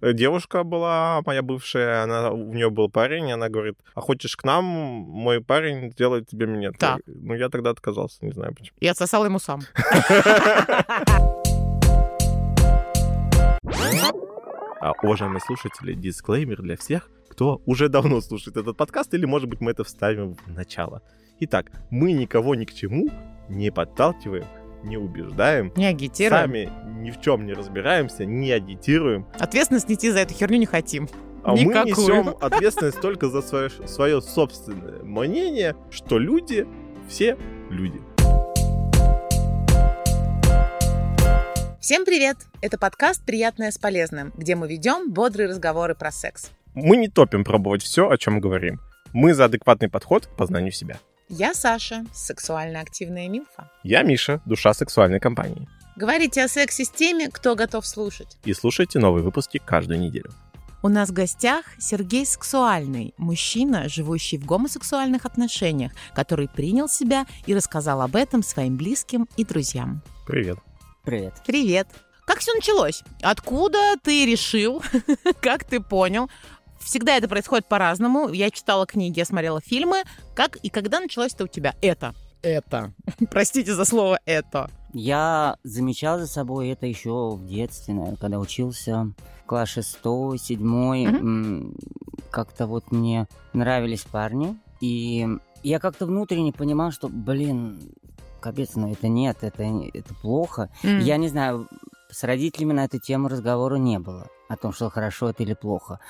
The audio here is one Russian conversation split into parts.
Девушка была моя бывшая, она, у нее был парень, и она говорит, а хочешь к нам, мой парень сделает тебе минет. Так. Ну, я тогда отказался, не знаю почему. И отсосал ему сам. А, уважаемые слушатели, дисклеймер для всех, кто уже давно слушает этот подкаст, или, может быть, мы это вставим в начало. Итак, мы никого ни к чему не подталкиваем, не убеждаем, Не агитируем. сами ни в чем не разбираемся, не агитируем, Ответственность нести за эту херню не хотим. а мы Никакую. несем ответственность только за свое, свое собственное мнение, что люди все люди. Всем привет! Это подкаст «Приятное с полезным», где мы ведем бодрые разговоры про секс. Мы не топим пробовать все, о чем говорим. Мы за адекватный подход к познанию себя. Я Саша, сексуально активная милфа. Я Миша, душа сексуальной компании. Говорите о сексе с теми, кто готов слушать. И слушайте новые выпуски каждую неделю. У нас в гостях Сергей Сексуальный, мужчина, живущий в гомосексуальных отношениях, который принял себя и рассказал об этом своим близким и друзьям. Привет. Привет. Привет! Как все началось? Откуда ты решил? как ты понял? Всегда это происходит по-разному. Я читала книги, я смотрела фильмы. Как и когда началось это у тебя? Это. Это. Простите за слово «это». Я замечал за собой это еще в детстве, наверное, когда учился в класс шестой, седьмой. М, Как-то вот мне нравились парни. И я как-то внутренне понимал, что, блин, капец, ну это нет, это, это плохо. М. Я не знаю, с родителями на эту тему разговора не было. О том, что хорошо это или плохо.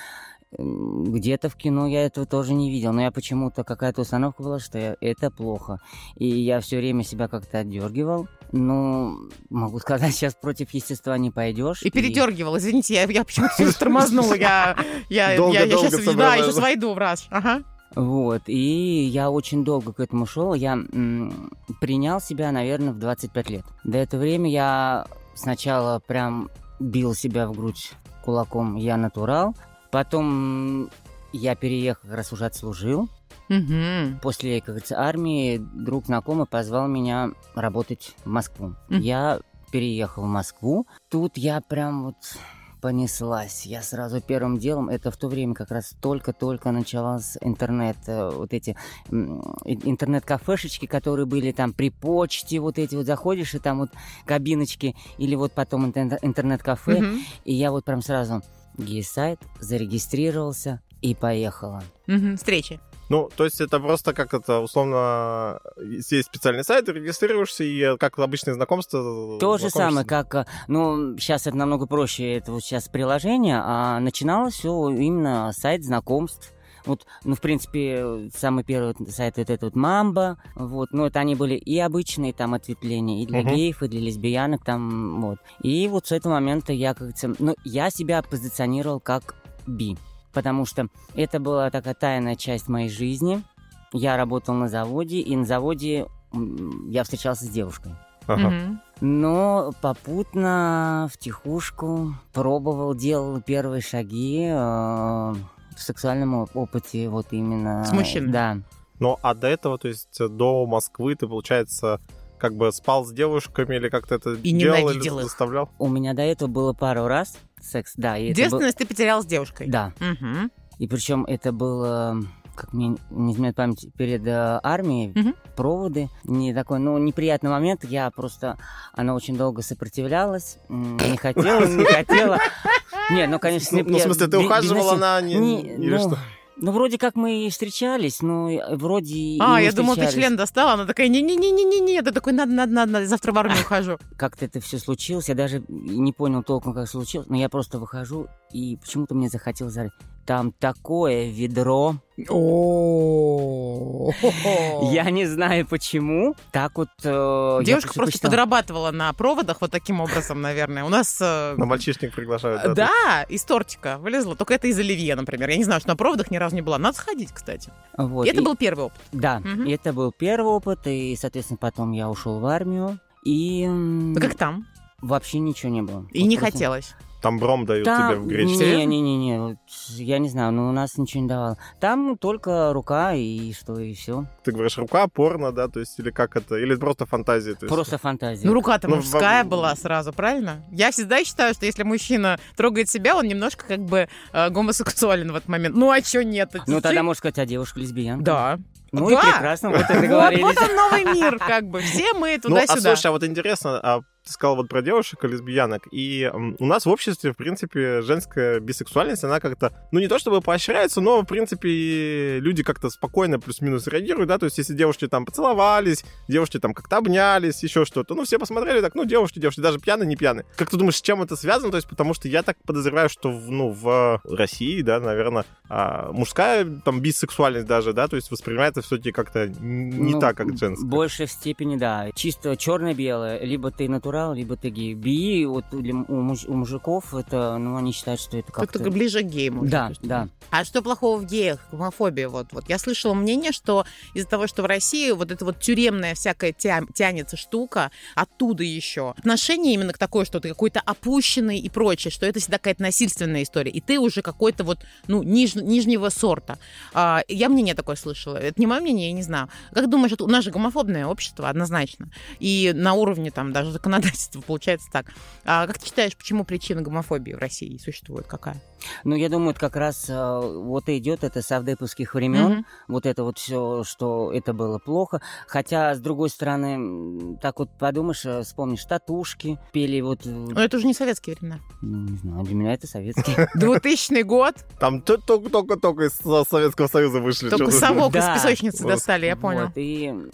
Где-то в кино я этого тоже не видел, но я почему-то какая-то установка была, что я- это плохо. И я все время себя как-то отдергивал. Ну, могу сказать, сейчас против естества не пойдешь. И передергивал. Извините, я, я почему-то тормознула. Я, я, я, я Долго-долго сейчас, да, я сейчас войду в раз. Ага. Вот, и я очень долго к этому шел. Я м, принял себя, наверное, в 25 лет. До этого время я сначала прям бил себя в грудь кулаком, я натурал. Потом я переехал, раз уже отслужил. Мгм. После, как говорится, армии друг знакомый позвал меня работать в Москву. Мгм. Я переехал в Москву. Тут я прям вот понеслась. Я сразу первым делом, это в то время как раз только-только началась интернет, э, вот эти интернет-кафешечки, которые были там при почте, вот эти вот заходишь, и там вот кабиночки, или вот потом интернет- интернет-кафе. Мгм. И я вот прям сразу гей-сайт, зарегистрировался и поехала. Мгм. Встречи. Ну, то есть это просто как это, условно, есть специальный сайт, ты регистрируешься, и как обычное знакомство... То же самое, как, э, ну, сейчас это намного проще, это вот сейчас приложение, а начиналось все именно сайт знакомств. Вот, ну, в принципе, самый первый сайт вот этот вот Мамба, вот, ну, это они были и обычные там ответвления, и для Мгм. геев, и для лесбиянок там, вот. И вот с этого момента я, как говорится, ну, я себя позиционировал как би, потому что это была такая тайная часть моей жизни. Я работал на заводе, и на заводе я встречался с девушкой. Ага. Мгм. Но попутно, втихушку, пробовал, делал первые шаги э, в сексуальном оп- опыте, вот именно... С мужчиной? Да. Ну, а до этого, то есть э, до Москвы ты, получается, как бы спал с девушками или как-то это И делал или ненавидел их. заставлял? У меня до этого было пару раз секс, да. И это был- Девственность ты потерял с девушкой. Да. Мгм. И причем это было, как мне не изменяет память, перед э, армией, Мгм. проводы. Не такой, ну, неприятный момент. Я просто... Она очень долго сопротивлялась. Не хотела, не хотела. Не, ну, конечно... Ну, ну, в смысле, ты ухаживала безнасилие- на... Не, или ну, что? Ну, вроде как мы и встречались, но и- вроде и А, я думал, ты член достала. Она такая, не-не-не-не-не, ты такой, надо, надо, надо, завтра в армию ухожу. Как-то это все случилось, я даже не понял толком, как случилось, но я просто выхожу, и почему-то мне захотелось зарыть. Там такое ведро. Я не знаю почему. Так вот... э, Девушка просто почитал. подрабатывала на проводах вот таким образом, наверное. У нас... э, На мальчишник приглашают. да, Да, из тортика вылезла. Только это из оливье, например. Я не знаю, что на проводах ни разу не была. Надо сходить, кстати. Вот, И это и- был первый опыт. Да, и это был первый опыт, и, соответственно, потом я ушел в армию. И как там? вообще ничего не было. И Вот не просто- хотелось. Там бром дают Там- тебе в гречке. Не-не-не, вот я не знаю, но у нас ничего не давал. Там только рука и что, и все. Ты говоришь, рука, порно, да, то есть, или как это? Или просто фантазия? то есть? Просто фантазия. Ну, рука-то Ну, мужская во- была сразу, правильно? Я всегда считаю, что если мужчина трогает себя, он немножко как бы э, гомосексуален в этот момент. Ну, а чё нет? Ну, тогда, можно сказать, а девушка лесбиянка. Да. Ну Да. и прекрасно, вот и Вот, договорились. вот он новый мир, как бы. Все мы Ну, а туда-сюда. слушай, а вот интересно, а ты сказал вот про девушек и лесбиянок, и у нас в обществе, в принципе, женская бисексуальность, она как-то, ну, не то чтобы поощряется, но, в принципе, люди как-то спокойно плюс-минус реагируют, да, то есть если девушки там поцеловались, девушки там как-то обнялись, еще что-то, ну, все посмотрели так, ну, девушки, девушки, даже пьяные, не пьяные. Как ты думаешь, с чем это связано? То есть, потому что я так подозреваю, что, в- ну, в России, да, наверное, а, мужская там бисексуальность даже, да, то есть воспринимается все-таки как-то не Ну, так, как женская. В степени, да. Чисто черно-белое. Либо ты натурал, либо ты гей. Би вот для- у, муж- у мужиков это, ну, они считают, что это Как-то как-то... ближе к может Да, быть. да. А что плохого в геях, гомофобия? Вот, вот. Я слышала мнение, что из-за того, что в России вот эта вот тюремная всякая тя- тянется штука, оттуда еще. Отношение именно к такой, что ты какой-то опущенный и прочее, что это всегда какая-то насильственная история. И ты уже какой-то вот, ну, ниж- нижнего сорта. А, я мнение такое слышала. Это не мое мнение, я не знаю. Как думаешь, это у нас же гомофобное общество, однозначно. И на уровне там даже законодательства получается так. А как ты считаешь, почему причина гомофобии в России существует? Какая? Ну, я думаю, это как раз э, вот и идет это с авдеповских времен. Мгм. Вот это вот все, что это было плохо. Хотя, с другой стороны, так вот подумаешь, э, вспомнишь, татушки, пели вот... э, Но это уже не советские времена. ну, не знаю, для меня это советский. 2000 год, Там т- только-только из Со- Советского Союза вышли. только совок из песочницы достали, я понял.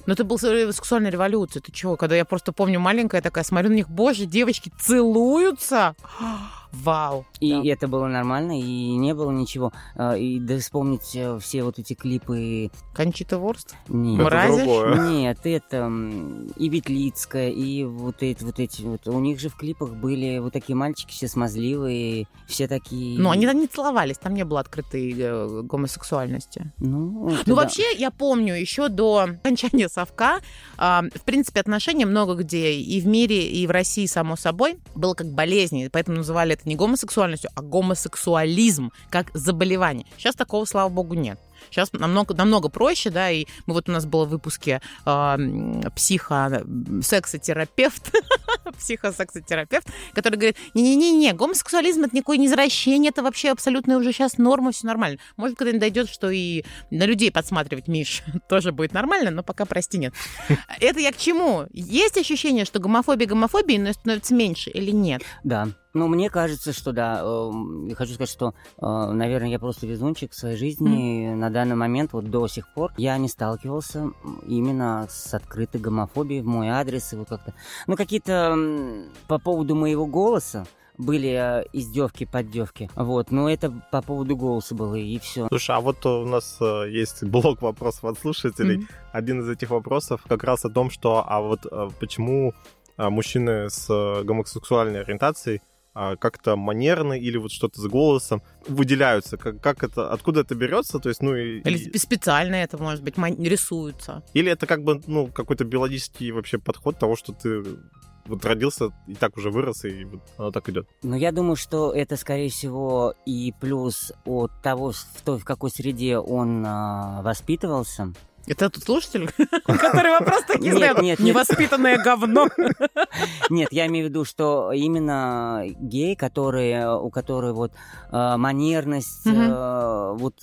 Но это был сексуальная революция, ты чего? Когда я просто помню маленькая такая, смотрю на них, боже, девочки целуются. Вау. И Да. это было нормально, и не было ничего. А, И да вспомнить э, все вот эти клипы... Кончита Ворст? Нет, Мразишь? Нет, это и Ветлицкая, и вот эти вот эти вот. У них же в клипах были вот такие мальчики все смазливые, все такие. Ну, они там не целовались, там не было открытой э, гомосексуальности. Ну, это Ну, да. вообще, я помню, еще до окончания совка, а, в принципе, отношения много где и в мире, и в России, само собой, было как болезнь, и поэтому называли это не гомосексуальностью, а гомосексуализм, как заболевание. Сейчас такого, слава богу, нет. Сейчас намного, намного проще, да, и мы вот у нас было в выпуске а, м, психо-сексотерапевт, психосексотерапевт, который говорит, не-не-не, гомосексуализм это никакое не извращение, это вообще абсолютно уже сейчас норма, все нормально. Может, когда-нибудь дойдет, что и на людей подсматривать, Миш, тоже будет нормально, но пока, прости, нет. Это я к чему? Есть ощущение, что гомофобия гомофобией, но становится меньше или нет? Да. Ну, мне кажется, что да. Эм, Я хочу сказать, что, э, наверное, я просто везунчик в своей жизни. На данный момент, вот до сих пор, я не сталкивался именно с открытой гомофобией в мой адрес. И вот как-то... Ну, какие-то по поводу моего голоса были э, издевки, поддевки. Вот, но это по поводу голоса было, и все. Слушай, а вот у нас э, есть блок вопросов от слушателей. Мгм. Один из этих вопросов как раз о том, что а вот э, почему мужчины с э, гомосексуальной ориентацией как-то манерно или вот что-то с голосом выделяются, как, как это, откуда это берется, то есть, ну, и- Или специально это, может быть, ман- рисуются? или это как бы, ну, какой-то биологический вообще подход того, что ты вот родился и так уже вырос, и вот оно так идет. Но я думаю, что это, скорее всего, и плюс от того, в, той, в какой среде он а, воспитывался. Это тут слушатель, который вопрос такие Нет, задает. нет, нет. Невоспитанное говно. Нет, я имею в виду, что именно гей, которые, у которых вот э, манерность, э, вот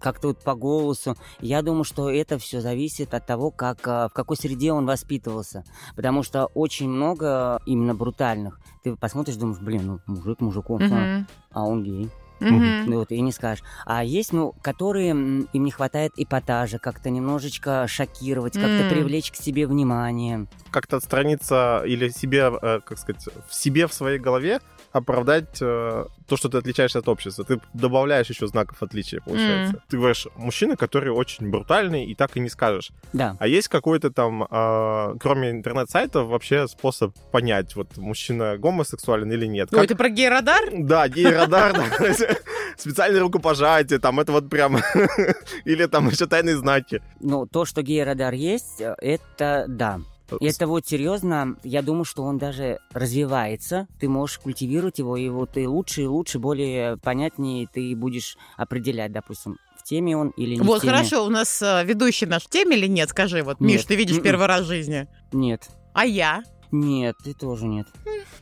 как-то вот по голосу, я думаю, что это все зависит от того, как, э, в какой среде он воспитывался. Потому что очень много именно брутальных. Ты посмотришь, думаешь, блин, ну мужик мужику, а, а он гей. Ну вот, и не скажешь. А есть, ну, которые м, им не хватает эпатажа, как-то немножечко шокировать, как-то М. привлечь к себе внимание. Как-то отстраниться или себе, э, как сказать, в себе, в своей голове оправдать э, то, что ты отличаешься от общества. Ты добавляешь еще знаков отличия, получается. Ты говоришь, мужчина, который очень брутальный, и так и не скажешь. Да. А есть какой-то там, а, кроме интернет-сайтов, вообще способ понять, вот мужчина гомосексуален или нет? Как- ты про гей-радар? Да, гей-радар, да, специальное рукопожатие, там это вот прям... Или там еще тайные знаки. Ну, то, что гей-радар есть, э, это да. Это вот серьезно, я думаю, что он даже развивается. Ты можешь культивировать его, и вот и лучше и лучше, более понятнее ты будешь определять, допустим, в теме он или не Вот в теме. хорошо, у нас э, ведущий наш в теме или нет? Скажи, вот, Миш, Нет. ты видишь Мгм. первый раз в жизни. Нет. А я? Нет, ты тоже нет.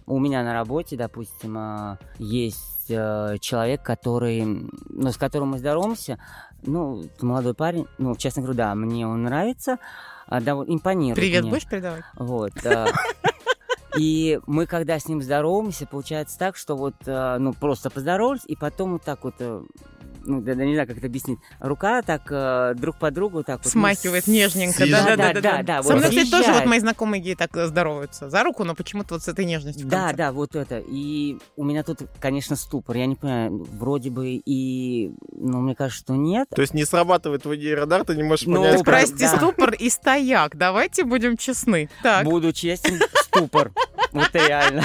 У меня на работе, допустим, а, есть э, человек, который, ну, с которым мы здороваемся, ну, молодой парень, ну, честно говорю, да, мне он нравится, довольно импонирует Привет мне. будешь передавать? Вот. а, И мы, когда с ним здороваемся, получается так, что вот, э, ну, просто поздоровались, и потом вот так вот, э, ну, да, да, не знаю, как это объяснить, рука так э, друг по другу так вот... ну, Смахивает с- нежненько. съезжает. Да, да, да, Да, да. да, Со мной, кстати, тоже вот мои знакомые геи так э, здороваются. За руку, но почему-то вот с этой нежностью. Да, да, вот это. И у меня тут, конечно, ступор. Я не понимаю, вроде бы и... Ну, мне кажется, что нет. То есть не срабатывает твой гей-радар, ты не можешь Ну, понять, Ну, прости, да. ступор и стояк. Давайте будем честны. Так, Буду честен, ступор. Вот реально.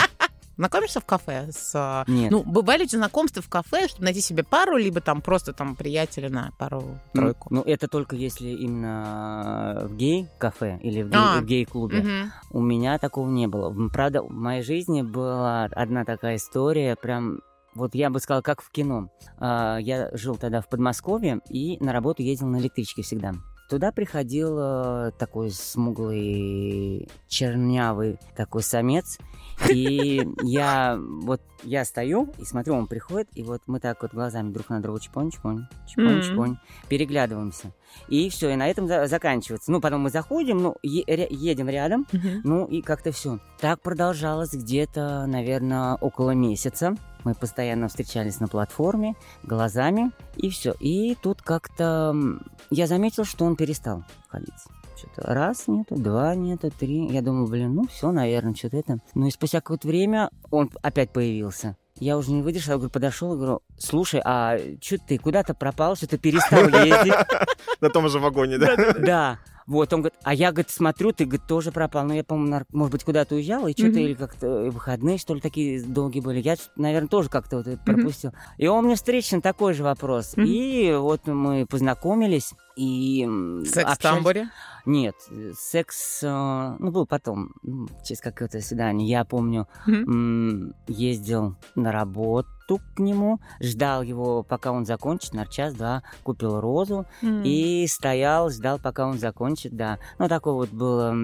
Знакомишься в кафе с... а, Нет. Ну, бывали ли знакомства в кафе, чтобы найти себе пару, либо там просто там приятеля на пару-тройку? Ну, это только если именно в гей-кафе или в, гей- А. в гей-клубе. Мгм. У меня такого не было. Правда, в моей жизни была одна такая история, прям вот я бы сказал, как в кино. А, Я жил тогда в Подмосковье и на работу ездил на электричке всегда. Туда приходил э, такой смуглый, чернявый такой самец. И я вот я стою и смотрю, он приходит, и вот мы так вот глазами друг на друга чпонь, чпонь, чпонь, чпонь, переглядываемся. И все, и на этом за- заканчивается. Ну, потом мы заходим, ну, е- едем рядом, Мгм. ну и как-то все. Так продолжалось где-то, наверное, около месяца. Мы постоянно встречались на платформе, глазами, и все. И тут как-то я заметил, что он перестал ходить. Что-то раз нету, два нету, три. Я думаю, блин, ну все, наверное, что-то это. Ну и спустя какое-то время он опять появился. Я уже не выдержал, я говорю, подошел и говорю, слушай, а что ты куда-то пропал, что ты перестал ездить? на том же вагоне, да? Да. Вот, он говорит, а я, говорит, смотрю, ты, говорит, тоже пропал. Ну, я, по-моему, может быть, куда-то уезжал, и что-то, Мгм. или как-то выходные, что ли, такие долгие были. Я, наверное, тоже как-то вот это Мгм. пропустил. И он мне встречен такой же вопрос. Мгм. И вот мы познакомились, и... Секс в общались. тамбуре. Нет, э, секс, э, ну, был потом, через какое-то свидание. Я помню, м, ездил на работу к нему, ждал его, пока он закончит, на час-два, купил розу, и стоял, ждал, пока он закончит, да. Ну, такое вот было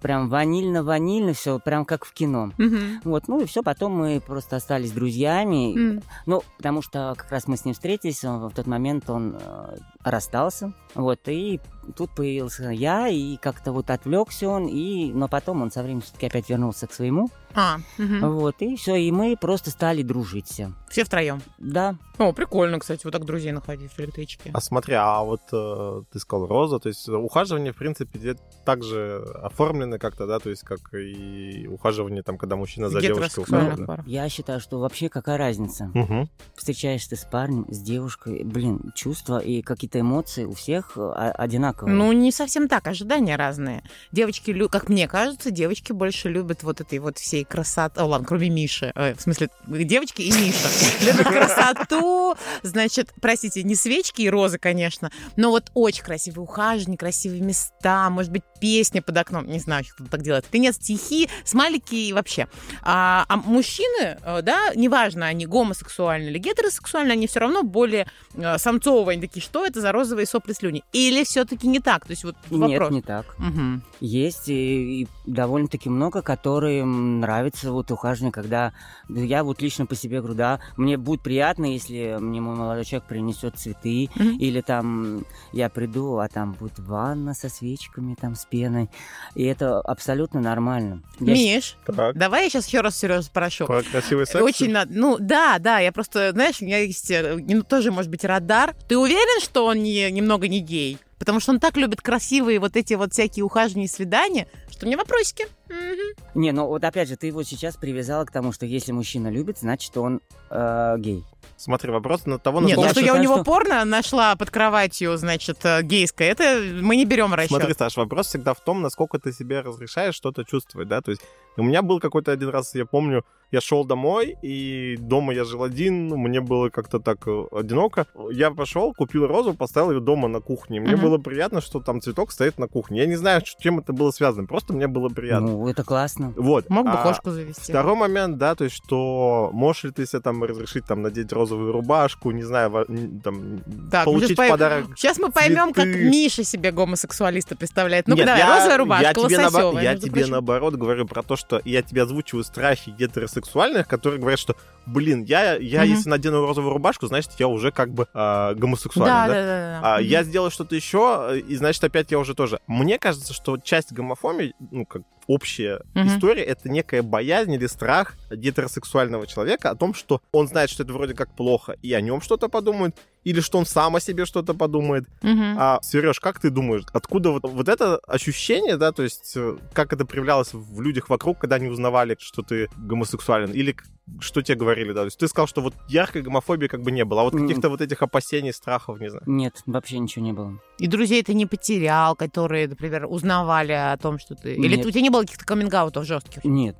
прям ванильно-ванильно, все прям как в кино. Мгм. Вот, ну и все, потом мы просто остались друзьями. М. Ну, потому что как раз мы с ним встретились, он- в тот момент он э, расстался. Вот, и тут появился я, и как-то вот отвлекся он, и... но потом он со временем все-таки опять вернулся к своему. А, мгм. Вот, и все, и мы просто стали дружить все. все втроем. Да, О, прикольно, кстати, вот так друзей находить в электричке. А смотри, а вот э, ты сказал роза, то есть ухаживание, в принципе, также оформлены как-то, да, то есть как и ухаживание там, когда мужчина за девушкой ухаживает. пар. я считаю, что вообще какая разница? Мгм. встречаешься ты с парнем, с девушкой, блин, чувства и какие-то эмоции у всех э, одинаковые. Ну, не совсем так, ожидания разные. Девочки, как мне кажется, девочки больше любят вот этой вот всей красоты. О, ладно, кроме Миши. Э, в смысле, девочки и Миша. Любят красоту, значит, простите, не свечки и розы, конечно, но вот очень красивые ухаживания, красивые места, может быть, песня под окном. Не знаю, кто так делает. Конец стихи, смайлики и вообще. А, а мужчины, э, да, неважно, они гомосексуальны или гетеросексуальны, они все равно более э, самцовые. Они такие, что это за розовые сопли слюни? Или все-таки не так? То есть вот Нет, вопрос. не так. Мгм. Есть и, и довольно-таки много, которым нравится вот ухаживание, когда да я вот лично по себе говорю, да, мне будет приятно, если мне мой молодой человек принесет цветы, Мгм. или там я приду, а там будет ванна со свечками, там с пеной, и это абсолютно нормально. Я Миш, Так, давай я сейчас еще раз Сережа спрошу. про красивый секс. Очень надо. Ну да, да, я просто, знаешь, у меня есть э, ну, тоже, может быть, радар. Ты уверен, что он не, немного не гей? Потому что он так любит красивые вот эти вот всякие ухаживания и свидания, что мне вопросики. М. Не, ну вот опять же, ты его сейчас привязала к тому, что если мужчина любит, значит он э, гей. Смотри, вопрос на того, Нет, насколько... то, что я у него что- порно нашла под кроватью, значит, э, гейское, это мы не берем расчет. Смотри, Саш, вопрос всегда в том, насколько ты себе разрешаешь что-то чувствовать, да, то есть у меня был какой-то один раз, я помню, я шел домой, и дома я жил один, ну, мне было как-то так э, одиноко. Я пошел, купил розу, поставил ее дома на кухне. Мне Мгм. было приятно, что там цветок стоит на кухне. Я не знаю, с чем это было связано, просто мне было приятно. Ну, это классно. Вот. Мог бы А кошку завести. Второй момент, да, то есть, что можешь ли ты себе там разрешить там надеть розовую рубашку, не знаю, там, Так, получить пойм- подарок. Сейчас мы поймем, как цветы. Миша себе гомосексуалиста представляет. Ну-ка Нет, давай, я- розовая рубашка, я тебе, наобо- лососевая, я между тебе прочим. наоборот говорю про то, что я тебе озвучиваю страхи гетеросексуальных, которые говорят, что, блин, я, я Мгм. если надену розовую рубашку, значит, я уже как бы а, гомосексуальный, Да, да? да, да. да. А, Мгм. я сделал что-то еще, и значит, опять я уже тоже. Мне кажется, что часть гомофобии, ну, как общая Мгм. история, это некая боязнь или страх гетеросексуального человека о том, что он знает, что это вроде как плохо, и о нем что-то подумают, или что он сам о себе что-то подумает. Мгм. А, Сереж, как ты думаешь, откуда вот, вот это ощущение, да, то есть э, как это проявлялось в людях вокруг, когда они узнавали, что ты гомосексуален, или что тебе говорили, да, то есть ты сказал, что вот яркой гомофобии как бы не было, а вот каких-то вот этих опасений, страхов, не знаю. Нет, вообще ничего не было. И друзей ты не потерял, которые, например, узнавали о том, что ты... Или Нет. у тебя не было каких-то каминг-аутов жестких? Нет,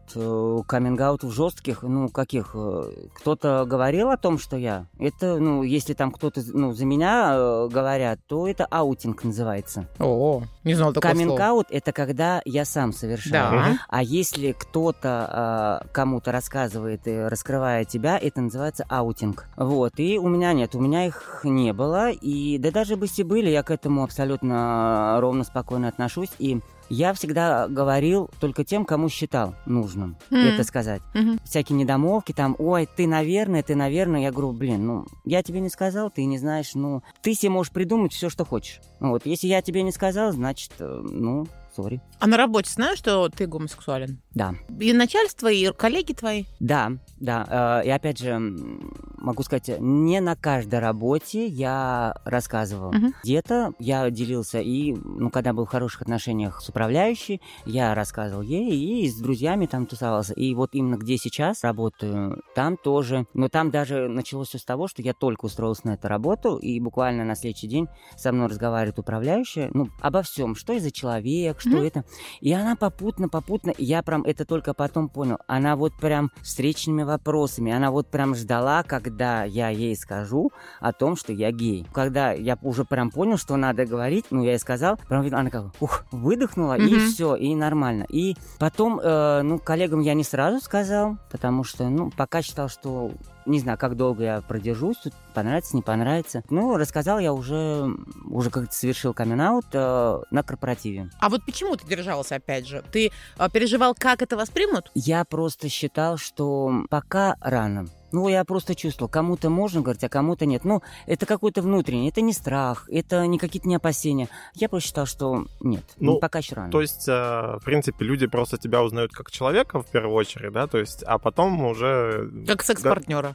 каминг-аутов жестких, ну, каких? э, Кто-то говорил о том, что я. Это, ну, если там кто-то, ну, за меня э, говорят, то это аутинг называется. О, не знал такого. Каминг-аут — это когда я сам совершаю. Да. А если кто-то э, кому-то рассказывает и раскрывает тебя, это называется аутинг. Вот, и у меня нет, у меня их не было, и да даже бы если были, я к этому абсолютно ровно спокойно отношусь, и я всегда говорил только тем, кому считал нужным Мгм. это сказать. Мгм. Всякие недомолвки, там, ой, ты, наверное, ты, наверное, я говорю, блин, ну, я тебе не сказал, ты не знаешь, ну, ты себе можешь придумать все, что хочешь. Вот, если я тебе не сказал, значит, э, ну, сори. А на работе знаешь, что ты гомосексуален? Да. И начальство, и коллеги твои? Да, да. э, И опять же, могу сказать, не на каждой работе я рассказывал. Мгм. Где-то я делился, и, ну, когда был в хороших отношениях с управляющей, я рассказывал ей, и с друзьями там тусовался. И вот именно где сейчас работаю, там тоже. Но там даже началось все с того, что я только устроился на эту работу, и буквально на следующий день со мной разговаривает управляющая, ну, обо всем, что я за человек, что Мгм. это. И она попутно, попутно, я прям это только потом понял, она вот прям встречными вопросами, она вот прям ждала, когда я ей скажу о том, что я гей. Когда я уже прям понял, что надо говорить, ну, я ей сказал, прям она как, ух, выдохнула, и Мгм. все, и нормально. И потом, э, ну, коллегам я не сразу сказал, потому что, ну, пока считал, что не знаю, как долго я продержусь, тут понравится, не понравится. Ну, рассказал я уже, уже как совершил камин на корпоративе. А вот почему ты держался, опять же? Ты а, переживал, как это воспримут? Я просто считал, что пока рано. Ну, я просто чувствовал, кому-то можно говорить, а кому-то нет. Ну, это какой-то внутренний, это не страх, это не какие-то не опасения. Я просто считал, что нет, Ну, ну, пока еще рано. То есть, э, в принципе, люди просто тебя узнают как человека в первую очередь, да, то есть, а потом уже... Как секс-партнера.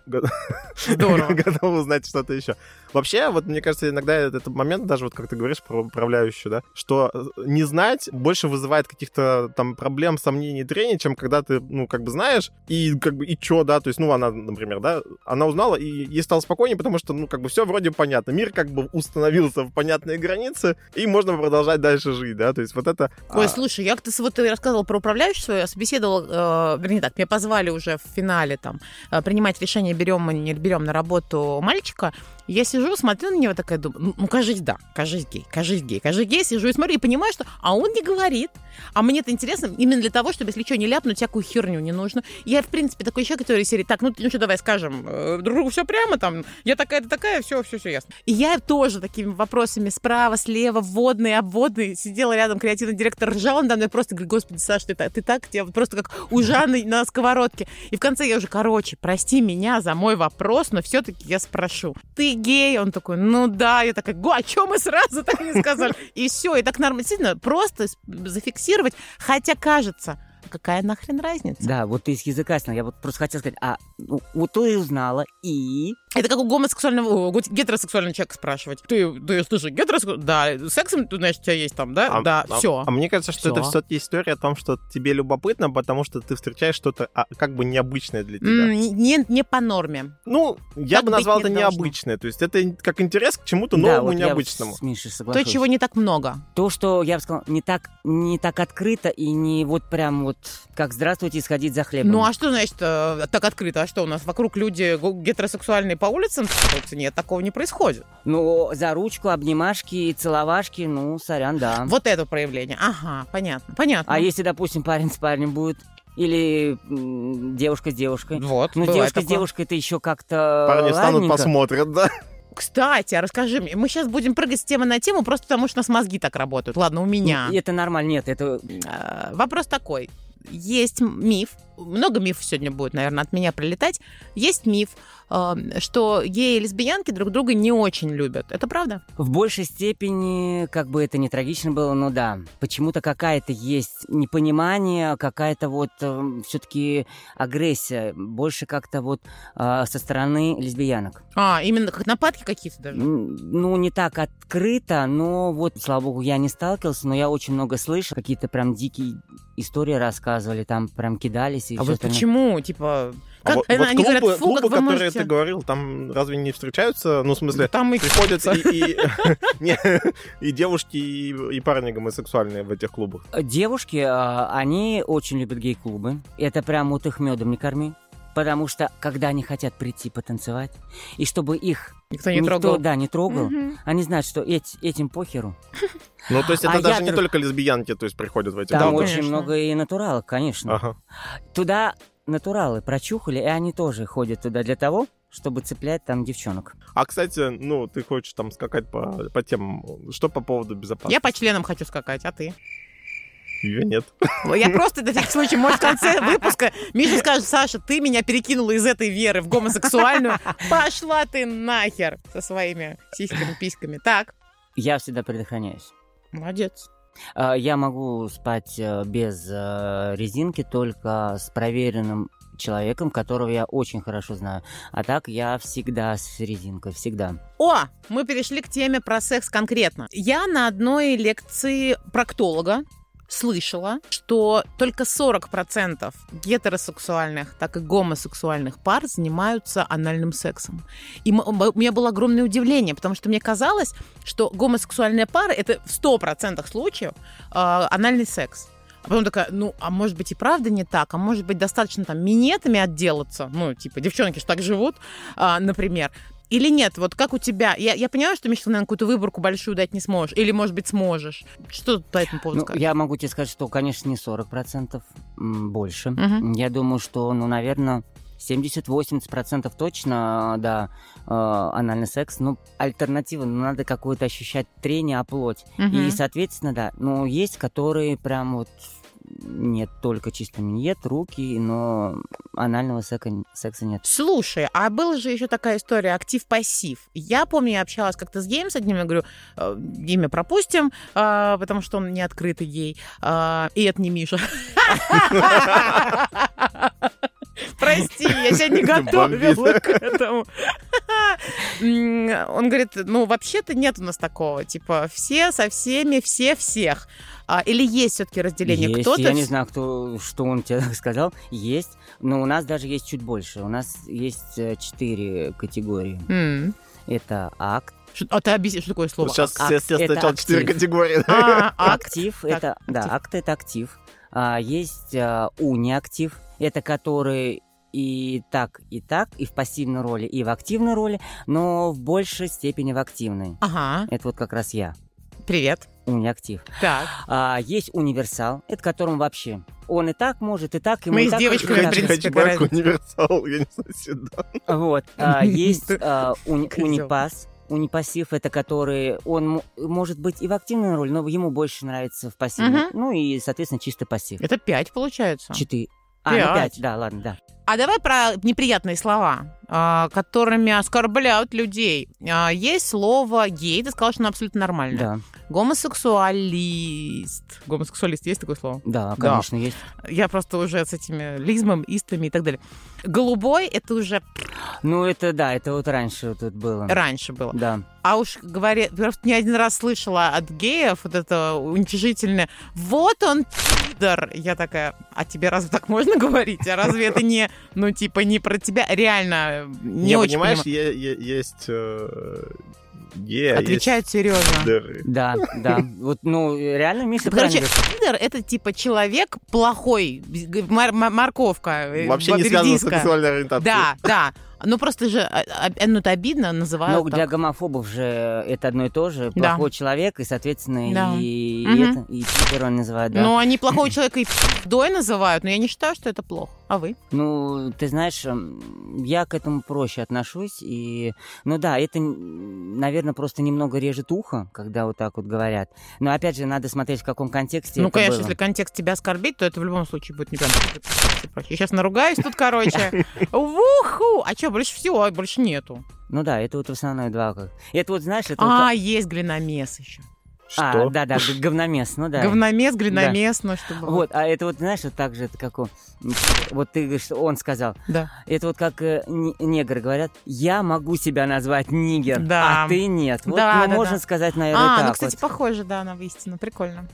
Здорово. готовы узнать что-то еще. Вообще, вот мне кажется, иногда этот момент, даже вот как ты говоришь про управляющую, да, что э, не знать больше вызывает каких-то там проблем, сомнений, трений, чем когда ты, ну, как бы знаешь, и как бы, и чё, да, то есть, ну, она, например, да, она узнала, и ей стало спокойнее, потому что, ну, как бы все вроде понятно. Мир как бы установился в понятные границы, и можно продолжать дальше жить, да, то есть вот это... Ой, а, слушай, я как-то вот ты рассказывал про управляющую свою, я собеседовал, э, вернее так, меня позвали уже в финале там э, принимать решение, берем мы, не берем на работу мальчика. Я сижу, смотрю на него, такая думаю, ну, ну кажись, да, кажись гей, кажись гей, кажись гей, сижу и смотрю, и понимаю, что, а он не говорит. А мне это интересно именно для того, чтобы, если что, не ляпнуть, всякую херню не нужно. Я, в принципе, такой человек, который серии, так, ну, ну что, давай скажем, э, друг другу все прямо, там, я такая-то такая, все, все, все ясно. И я тоже такими вопросами справа, слева, вводные, обводные, сидела рядом креативный директор, ржал надо мной, просто говорит, господи, Саш, ты, ты так, тебя просто как у Жанны на сковородке. И в конце я уже, короче, прости меня за мой вопрос, но все-таки я спрошу, ты гей? Он такой, ну да. Я такая, го, а что мы сразу так не сказали? И все, и так нормально, действительно, просто зафиксировать, хотя кажется, какая нахрен разница? Да, вот ты из языка снял. Я вот просто хотел сказать, а ну, вот ты узнала, и Это как у гомосексуального, у гетеросексуального человека спрашивать. Ты, ты слушай, гетеросексуальный? Да, сексом, ты, значит, у тебя есть там, да? А- да, а- все. А мне кажется, что это Всё. все-таки история о том, что тебе любопытно, потому что ты встречаешь что-то а, как бы необычное для тебя. не, не по норме. Ну, я Так бы назвал не это должно. необычное. То есть это как интерес к чему-то Да, новому, вот я необычному. с Мишей То, соглашусь. чего не так много. То, что, я бы сказал, не так, не так открыто и не вот прям вот как «здравствуйте» сходить за хлебом. Ну, а что значит э, так открыто? А что, у нас вокруг люди гетеросексуальные по улицам? Нет, такого не происходит. Ну, за ручку, обнимашки и целовашки, ну, сорян, да. Вот это проявление. Ага, понятно, понятно. А если, допустим, парень с парнем будет, или м, девушка с девушкой? Вот, Ну, бывает девушка с такое. девушкой это еще как-то Парни встанут, ладненько. посмотрят, да? Кстати, а расскажи мне, мы сейчас будем прыгать с темы на тему просто потому, что у нас мозги так работают. Ладно, у меня. Ну, Это нормально, нет, это... А, Вопрос такой. Есть миф, много мифов сегодня будет, наверное, от меня прилетать. Есть миф, что геи и лесбиянки друг друга не очень любят. Это правда? В большей степени, как бы это не трагично было, но да, почему-то какая-то есть непонимание, какая-то вот все-таки агрессия, больше как-то вот э, со стороны лесбиянок. А, именно как нападки какие-то даже? Ну, не так открыто, но вот, слава богу, я не сталкивался, но я очень много слышал, какие-то прям дикие истории рассказывали, там прям кидались и А вот остальное. почему? Типа, А как вот, вот клубы, говорят, фу, клубы, как вы которые можете... ты говорил, там разве не встречаются? Ну, в смысле, Там их приходят и, и- не, и девушки, и, и парни гомосексуальные в этих клубах. Девушки, а, они очень любят гей-клубы. Это прям вот их медом не корми. Потому что, когда они хотят прийти потанцевать, и чтобы их никто не никто, трогал. да, не трогал, Мгм. они знают, что эти- этим похеру. Ну, то есть это А даже я не только лесбиянки, то есть приходят в эти Там Да, клубы. очень конечно. много и натуралок, конечно. Ага. Туда натуралы прочухали, и они тоже ходят туда для того, чтобы цеплять там девчонок. А, кстати, ну, ты хочешь там скакать по, по темам. Что по поводу безопасности? Я по членам хочу скакать, а ты? Ее нет. Я просто на всякий случай, может, в конце выпуска Миша скажет, Саша, ты меня перекинула из этой веры в гомосексуальную. Пошла ты нахер со своими сиськами, письками. Так, Я всегда предохраняюсь. молодец. А, Я могу спать э, без э, резинки, только с проверенным человеком, которого я очень хорошо знаю. А так я всегда с резинкой, всегда. О, мы перешли к теме про секс конкретно. Я на одной лекции проктолога слышала, что только 40% гетеросексуальных, так и гомосексуальных пар занимаются анальным сексом. И у меня было огромное удивление, потому что мне казалось, что гомосексуальная пара это в 100% случаев э, анальный секс. А потом такая, ну, а может быть и правда не так, а может быть достаточно там минетами отделаться, ну, типа, девчонки же так живут, а, например. Или нет, вот как у тебя? Я, я понимаю, что, Миша, ты, наверное, какую-то выборку большую дать не сможешь. Или, может быть, сможешь. Что ты по этому поводу Ну, скажешь? я могу тебе сказать, что, конечно, не 40%, м, больше. Мгм. Я думаю, что, ну, наверное, 70-80% точно, да, э, анальный секс. Ну, альтернатива, ну, надо какое-то ощущать трение о плоть. Мгм. И, соответственно, да, ну, есть, которые прям вот нет, только чисто миньет, руки, но анального секса, секса нет. Слушай, а была же еще такая история актив-пассив. Я помню, я общалась как-то с геем с одним, я говорю, э, имя пропустим, э, потому что он не открытый гей, э, и это не Миша. Прости, я себя не готовила к этому. Он говорит, ну, вообще-то нет у нас такого. Типа, все со всеми, все всех. А, Или есть все-таки разделение? Есть, Кто-то... я не знаю, кто, что он тебе сказал, есть, но у нас даже есть чуть больше. У нас есть э, четыре категории. М. Это акт, А ты объясни, что такое слово? Сейчас ак- все, все сначала четыре актив. категории. А, акт. актив, Так, это, да, актив. акт это актив. А, есть а, униактив, это который и так, и так, и в пассивной роли, и в активной роли, но в большей степени в активной. Ага, Это вот как раз я, привет. униактив. Так. А, есть универсал, это которым вообще он и так может, и так, ему Мы и с так, девочками, и в принципе, разница. универсал, я не знаю, сюда. Вот. А, есть а, уни- Козёл. Унипас. Унипассив это который, он может быть и в активной роли, но ему больше нравится в пассивной. Мгм. Ну и, соответственно, чистый пассив. Это пять получается. Четыре. А, Пять. ну пять, да, ладно, да. А давай про неприятные слова, а, которыми оскорбляют людей. А, Есть слово гей, ты сказал, что оно абсолютно нормальное. Да, Гомосексуалист. Гомосексуалист есть такое слово? да, Да. конечно, есть. Я просто уже с этими лизмом, истами и так далее. Голубой это уже Ну, это да, это вот раньше тут было. раньше было. Да. А уж говоря, просто не один раз слышала от геев вот это уничижительное «Вот он, пидор!» Я такая, а тебе разве так можно говорить? А разве это не, ну, типа, не про тебя? Реально, не, Не, очень понимаешь, понимаю. е- е- есть э, геи, а Отвечают есть серьезно. Да, да. Вот, ну, реально, Миша Короче, пидор — это типа человек плохой, мор- мор- морковка, э, Вообще не связано с сексуальной ориентацией. Да, да. Ну, просто же, а, а, ну, это обидно, называют Но для гомофобов же это одно и то же. Да. Плохой человек, и, соответственно, Да. и, и Мгм. это, и Питер он называет, да. Ну, они плохого человека и пидой называют, но я не считаю, что это плохо. А вы? Ну, ты знаешь, м, я к этому проще отношусь. И, ну да, это, наверное, просто немного режет ухо, когда вот так вот говорят. Но опять же, надо смотреть, в каком контексте Ну, конечно, было. если контекст тебя оскорбить, то это в любом случае будет неприятно. Я сейчас наругаюсь тут, короче. Уху! А что, больше всего, больше нету. Ну да, это вот основные два. Как... Это вот, знаешь, это А, есть глиномес еще. Что? А, да, да, говномес, ну да. Говномес, глиномес, ну что было. Вот, а это вот, знаешь, вот так же, это как он, вот ты говоришь, что он сказал, Да. это вот как э, не- негры говорят, я могу себя назвать нигер, Да. а ты нет. Вот, Да, ну, да, можно да. сказать, наверное, А, так ну, кстати, вот. похоже, да, на истину. Прикольно.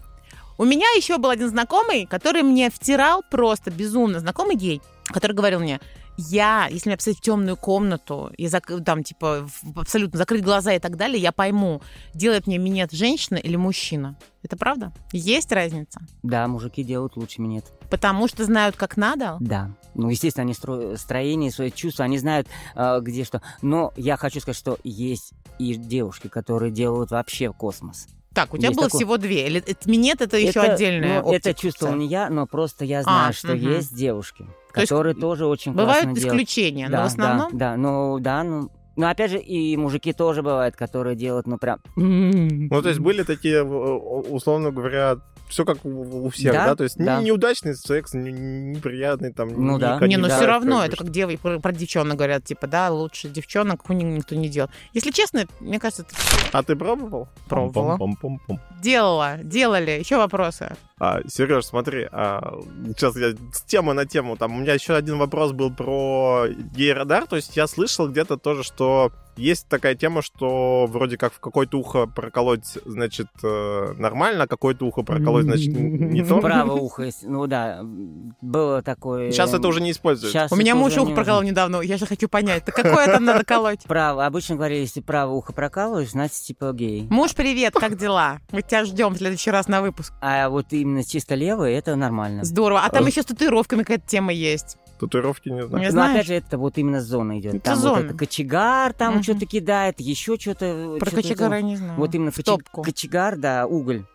У меня еще был один знакомый, который мне втирал просто безумно. Знакомый гей, который говорил мне, я, если меня посадить в темную комнату и там, типа, абсолютно закрыть глаза и так далее, я пойму, делает мне минет женщина или мужчина. Это правда? Есть разница? Да, мужики делают лучше минет. Потому что знают, как надо? Да. Ну, естественно, они стро... строение, свои чувства, они знают, э, где что. Но я хочу сказать, что есть и девушки, которые делают вообще космос. Так, у тебя Есть было такое. всего две. Или это- минет это еще Это, отдельная ну, Это чувствовал не я, но просто я знаю, А, что мгм. есть девушки, То есть которые тоже очень Бывают классно делают. исключения, но Да, в основном... Да, да, ну да, ну. Ну, опять же, и мужики тоже бывают, которые делают, ну, прям... Ну, то есть были такие, условно говоря, все как у, у всех, да? Да, То есть да. не- неудачный секс, не- неприятный там. Ну да. Не, ну да, все равно, как это как девы про, про девчонок говорят, типа, да, лучше девчонок никто не делал. Если честно, мне кажется, это А ты пробовал? Пробовала. Пом-пом-пом-пом. делала, делали. Еще вопросы? А, Сереж, смотри, а, сейчас я с темы на тему. Там у меня еще один вопрос был про гей-радар. То есть я слышал где-то тоже, что есть такая тема, что вроде как в какое-то ухо проколоть, значит, э, нормально, а какое-то ухо проколоть, значит, не то. Право ухо, ну да, было такое... Сейчас это уже не используется. У меня муж ухо не проколол недавно, я же хочу понять, так какое там надо колоть? Право, обычно говорили, если право ухо прокалываешь, значит, типа гей. Муж, привет, как дела? Мы тебя ждем в следующий раз на выпуск. А вот именно чисто левое, это нормально. Здорово. А там А- еще с татуировками какая-то тема есть. Татуировки не знаю. Не знаешь? опять же, это вот именно зона идет. Это там зона. вот это кочегар, там Мгм. что-то кидает, еще что-то. Про что-то кочегара я не знаю. Вот именно в кочег- топку. кочегар, да, уголь.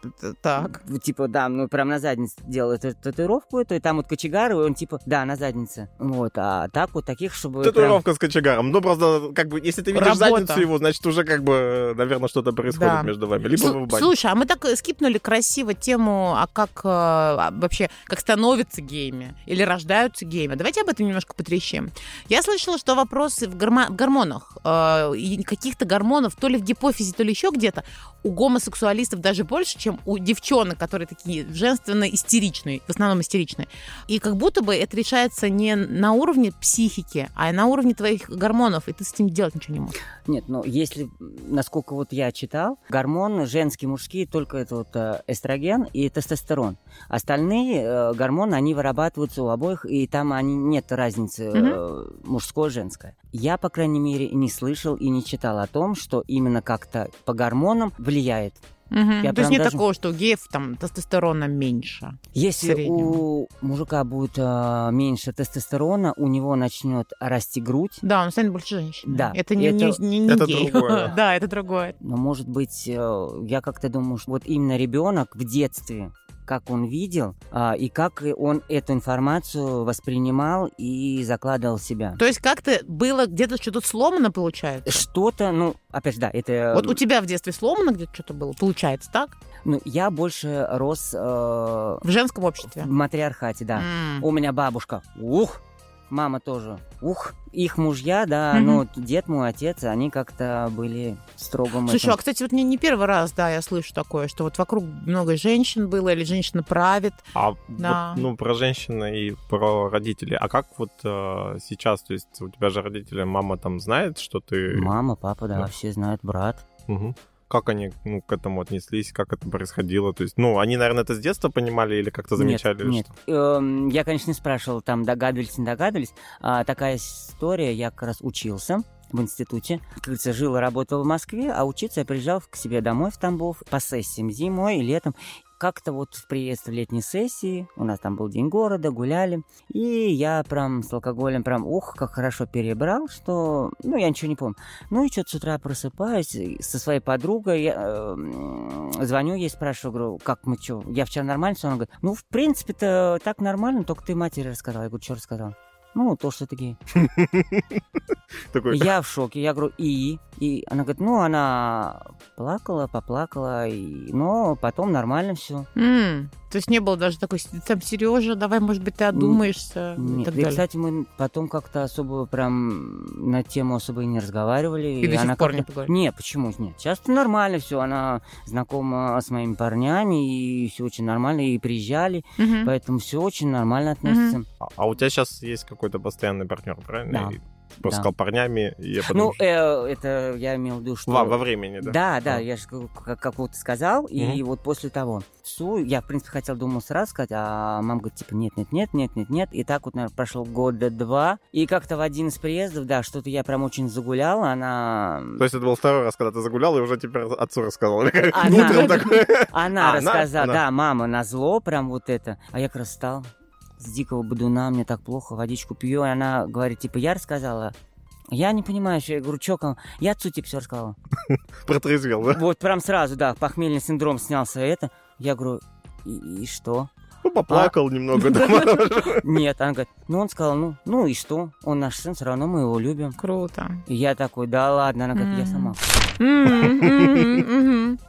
Так. Типа, да, ну прям на заднице делает эту татуировку эту, и там вот кочегар, и он типа, да, на заднице. Вот, а так вот таких, чтобы... прям- Татуировка с кочегаром. Ну, просто, как бы, если ты видишь Работа. задницу его, значит, уже, как бы, наверное, что-то происходит Да. между вами. Либо вы в бане. Слушай, а мы так э, скипнули красиво тему, а как э, а, вообще, как становятся геями или рождаются геями. Давайте об этом немножко потрещим. Я слышала, что вопросы в, гормо- в гормонах, э, каких-то гормонов, то ли в гипофизе, то ли еще где-то, у гомосексуалистов даже больше, чем у девчонок, которые такие женственно-истеричные, в основном истеричные. И как будто бы это решается не на уровне психики, а на уровне твоих гормонов, и ты с этим делать ничего не можешь. Нет, ну если, насколько вот я читал, гормоны женские, мужские, только это вот э, эстроген и тестостерон. Остальные э, гормоны, они вырабатываются у обоих, и там они, нет разницы э, мужское, женское. Я, по крайней мере, не слышал и не читал о том, что именно как-то по гормонам влияет. Мгм. Я То есть нет даже- такого, что у геев там тестостерона меньше. Если у мужика будет э, меньше тестостерона, у него начнет расти грудь, Да, он станет больше женщиной. Да, Это не, это- не, не- не это гей. другое. да, это другое. Но, может быть, э, я как-то думаю, что вот именно ребенок в детстве, как он видел, а, и как он эту информацию воспринимал и закладывал в себя. То есть как-то было где-то что-то сломано, получается? Что-то, ну, опять же, да, это... Вот у тебя в детстве сломано где-то что-то было? Получается так? Ну, я больше рос э, В женском обществе? в матриархате, да. М. У меня бабушка, ух, мама тоже. Ух, их мужья, да, Мгм. ну, дед мой, отец, они как-то были в строгом Слушай, этом. а, кстати, вот не, не первый раз, да, я слышу такое, что вот вокруг много женщин было, или женщина правит. А Да. вот, ну, про женщин и про родителей. А как вот э, сейчас, то есть у тебя же родители, мама там знает, что ты... Мама, папа, да, Да. все знают, брат. Мгм. Как они ну, к этому отнеслись, как это происходило? То есть, ну, они, наверное, это с детства понимали или как-то замечали? Нет, или нет. что? Эм, я, конечно, не спрашивал, там догадывались, не догадывались. А, такая история, я как раз учился в институте. Как говорится, жил и работал в Москве, а учиться я приезжал к себе домой в Тамбов по сессиям зимой и летом. Как-то вот в приезд в летней сессии, у нас там был день города, гуляли, и я прям с алкоголем прям, ух, как хорошо перебрал, что, ну, я ничего не помню. Ну, и что-то с утра просыпаюсь со своей подругой, я, э, звоню ей, спрашиваю, говорю, как мы что, я вчера нормально все? Она говорит, ну, в принципе-то так нормально, только ты матери рассказала. Я говорю, что рассказал? Ну, то, что ты гей. Такой, Я в шоке. Я говорю, и? И она говорит, ну, она плакала, поплакала, и... но потом нормально все. То есть не было даже такой, там, Сережа, давай, может быть, ты одумаешься. и Нет, так и, далее. кстати, мы потом как-то особо прям на тему особо и не разговаривали. И до сих она пор не поговорили? Нет, почему нет? Сейчас нормально все. Она знакома с моими парнями, и все очень нормально, и приезжали, Мгм. поэтому все очень нормально относится. а, а у тебя сейчас есть какой-то постоянный партнер, правильно? Да. И Просто Да. сказал парнями, и я Ну, что- э, это я имел в виду, что... во, во времени, да? Да, да, А. я же как, как вот сказал, и Мгм. вот после того. Су, я, в принципе, хотел, думал, сразу сказать, а мама говорит, типа, нет, нет, нет, нет, нет, нет. И так вот, наверное, прошло года два. И как-то в один из приездов, да, что-то я прям очень загуляла, она... То есть это был второй раз, когда ты загулял, и уже теперь отцу рассказал. Или как? Она-. Она она- рассказала, да, мама, на зло прям вот это. А я как раз встал с дикого бодуна, мне так плохо, водичку пью, и она говорит, типа, я рассказала. Я не понимаю, что я говорю, чё, я отцу типа все рассказала. Протрезвел, да? Вот прям сразу, да, похмельный синдром снялся это. Я говорю, и, и что? Ну, поплакал А. немного дома. Нет, она говорит, ну он сказал, ну, ну и что? Он наш сын, все равно мы его любим. Круто. И я такой, да ладно, она говорит, я сама.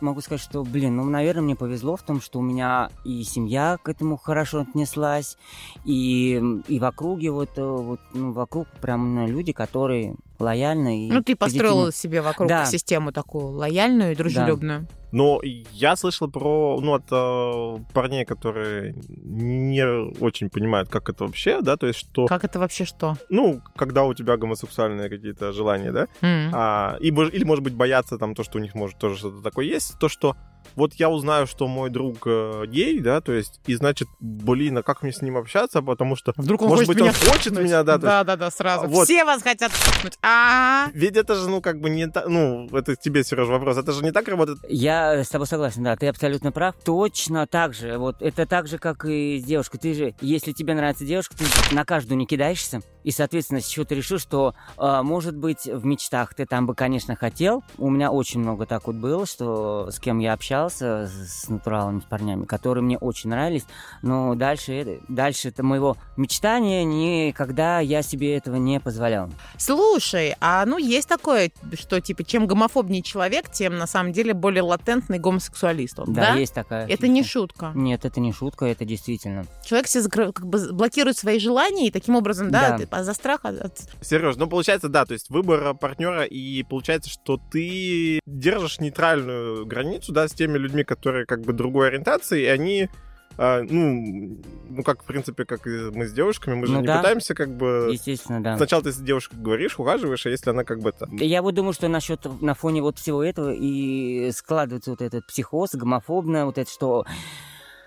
Могу сказать, что, блин, ну, наверное, мне повезло в том, что у меня и семья к этому хорошо отнеслась, и, и в округе вот, э, вот ну, вокруг прям ну, люди, которые лояльны. И Ну, ты построила позитивны. себе вокруг Да. систему такую лояльную и дружелюбную. Но я слышал про, ну, от э, парней, которые не очень понимают, как это вообще, да, то есть что, Как это вообще что? ну, когда у тебя гомосексуальные какие-то желания, да, М. а, и, или, может быть, бояться там то, что у них может тоже что-то такое есть, то, что вот я узнаю, что мой друг э, гей, да, то есть, и значит, блин, а как мне с ним общаться, потому что Вдруг он Может хочет быть, он меня хочет трахнуть. меня, да, Да, да, да, сразу. Вот. Все вас хотят трахнуть. А, ведь это же, ну, как бы не так, ну, это тебе, Сереж, вопрос, это же не так работает. Я с тобой согласен, да, ты абсолютно прав. Точно так же. Вот это так же, как и с девушкой. Ты же, если тебе нравится девушка, ты на каждую не кидаешься. И, соответственно, с чего ты решил, что, а, может быть, в мечтах ты там бы, конечно, хотел. У меня очень много так вот было, что с кем я общался, с натуралами, с парнями, которые мне очень нравились. Но дальше, дальше это моего мечтания никогда я себе этого не позволял. Слушай, а ну есть такое, что типа чем гомофобнее человек, тем на самом деле более латентный гомосексуалист он, да? Да, есть такая. Это не фишка. шутка. Нет, это не шутка, это действительно. Человек закры- как бы блокирует свои желания и таким образом, да, Да. Ты- а за страх от- Сереж, ну получается, да, то есть выбор партнера, и получается, что ты держишь нейтральную границу, да, с теми людьми, которые как бы другой ориентации, и они, а, ну, ну, как, в принципе, как и мы с девушками, мы же Ну не да. пытаемся как бы... Естественно, да. Сначала ты с девушкой говоришь, ухаживаешь, а если она как бы там... Я вот думаю, что насчет на фоне вот всего этого и складывается вот этот психоз, гомофобное, вот это, что...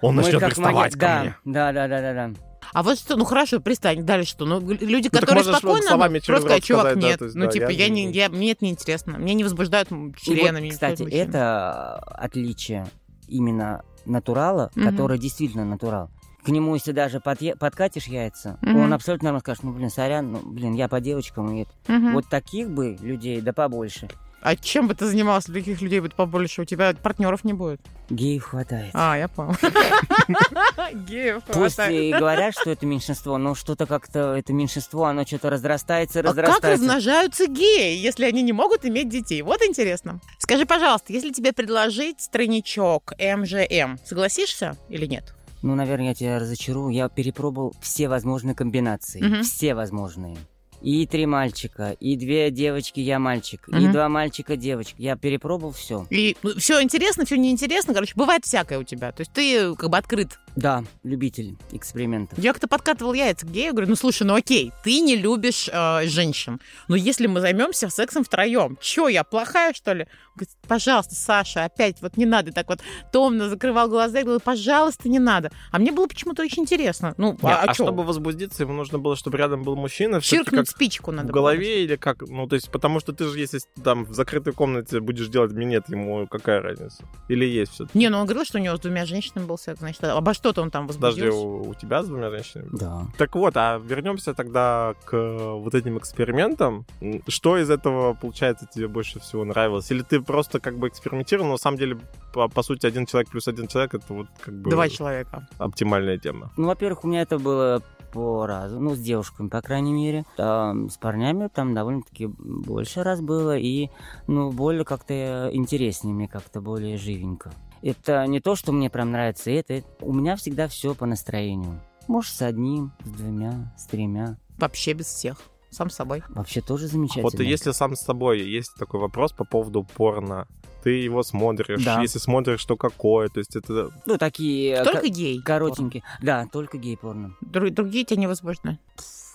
Он мы начнет как приставать маньяк- ко да, мне. Да, да, да, да, да. А вот что, ну хорошо, пристань, дальше что? Ну, люди, так которые спокойно, словами ну, просто сказать, чувак, сказать, да, нет. то есть, ну, да, типа, я я, не- я, мне это неинтересно. Меня не возбуждают м, И вот, членами. кстати, это отличие именно натурала, Мгм. который действительно натурал. К нему, если даже подъе- подкатишь яйца, Мгм. он абсолютно нормально скажет, ну, блин, сорян, ну, блин, я по девочкам, и это». Вот таких бы людей, да побольше. А чем бы ты занимался, таких людей будет побольше? У тебя партнеров не будет. Геев хватает. А, я понял. Геев Пусть хватает. и говорят, что это меньшинство, но что-то как-то это меньшинство, оно что-то разрастается, А как разрастается. размножаются геи, если они не могут иметь детей? Вот интересно. Скажи, пожалуйста, если тебе предложить тройничок МЖМ, согласишься или нет? Ну, наверное, я тебя разочарую. Я перепробовал все возможные комбинации. Все возможные. И три мальчика, и две девочки, я мальчик, и Мгм. два мальчика, девочка. Я перепробовал все. И все интересно, все неинтересно. Короче, бывает всякое у тебя. То есть ты как бы открыт. Да, любитель экспериментов. Я как-то подкатывал яйца к гею, говорю, ну слушай, ну окей, ты не любишь э, женщин. Но если мы займемся сексом втроем, чё, я плохая, что ли? Он Говорит, пожалуйста, Саша, опять вот не надо. И так вот томно закрывал глаза и говорил, пожалуйста, не надо. А мне было почему-то очень интересно. Ну, Не, а, а, чё? чтобы возбудиться, ему нужно было, чтобы рядом был мужчина, Чиркнуть как спичку надо в голове или как, ну, то есть, потому что ты же, если там в закрытой комнате будешь делать минет, ему какая разница? Или есть все Не, ну он говорил, что у него с двумя женщинами был секс, значит, обо что-то он там возбудился. Подожди, у, у тебя с двумя женщинами? Да. Так вот, а вернемся тогда к вот этим экспериментам. Что из этого, получается, тебе больше всего нравилось? Или ты просто как бы экспериментировал, но на самом деле, по, по сути, один человек плюс один человек, это вот как бы Два человека. оптимальная тема. Ну, во-первых, у меня это было по разу, ну, с девушками, по крайней мере. Там, с парнями там довольно-таки больше раз было, и, ну, более как-то интереснее мне, как-то более живенько. Это не то, что мне прям нравится это, это- у меня всегда все по настроению. Может, с одним, с двумя, с тремя. Вообще без всех. Сам с собой. Вообще тоже замечательно. Вот и если сам с собой есть такой вопрос по поводу порно, ты его смотришь, Да. если смотришь, то какое, то есть это... Ну, такие... Только ко- гей. Коротенькие. Да, только гей-порно. Дру- другие тебя не возбуждают.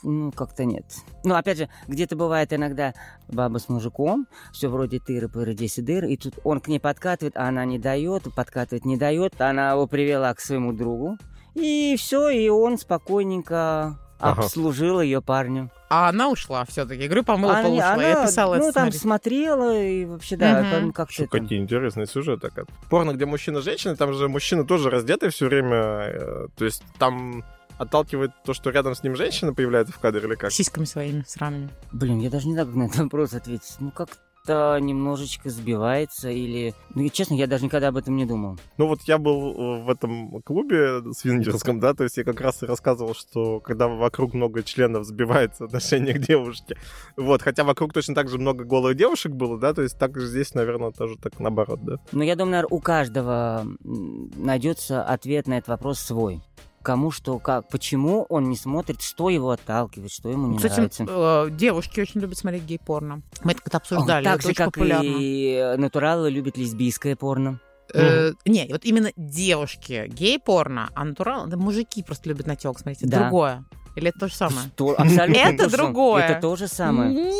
Ну, как-то нет. Ну, опять же, где-то бывает иногда баба с мужиком, все вроде тыры-пыры, десидыр, и тут он к ней подкатывает, а она не дает, подкатывает, не дает. Она его привела к своему другу, и все, и он спокойненько Ага. обслужил ее парню. А она ушла все-таки. Говорю, помыла, Она- пол ушла. она, Я писала ну, это там смотрела, и вообще, да, Мгм. там как-то... Какие интересные сюжеты. оказывается. Порно, где мужчина и женщина, там же мужчина тоже раздетый все время, э, то есть там отталкивает то, что рядом с ним женщина появляется в кадре или как? Сиськами своими сраными. Блин, я даже не знаю, как на этот вопрос ответить. Ну, как-то немножечко сбивается, или... Ну, и честно, я даже никогда об этом не думал. Ну вот я был э, в этом клубе свингерском, да, то есть я как раз и рассказывал, что когда вокруг много членов сбивается отношение к девушке, вот, хотя вокруг точно так же много голых девушек было, да, то есть так же здесь, наверное, тоже так наоборот, да. Но я думаю, наверное, у каждого найдется ответ на этот вопрос свой. Кому что, как, почему он не смотрит, что его отталкивает, что ему не Кстати, нравится. э, девушки очень любят смотреть гей-порно. Мы это как-то обсуждали. так это же, очень как популярно. и натуралы любят лесбийское порно. Э, не, вот именно девушки гей-порно, а натурал, да мужики просто любят натек смотреть. Это Да. другое. Или это то же самое? Что- абсолютно Это другое. Это то же самое. Нет!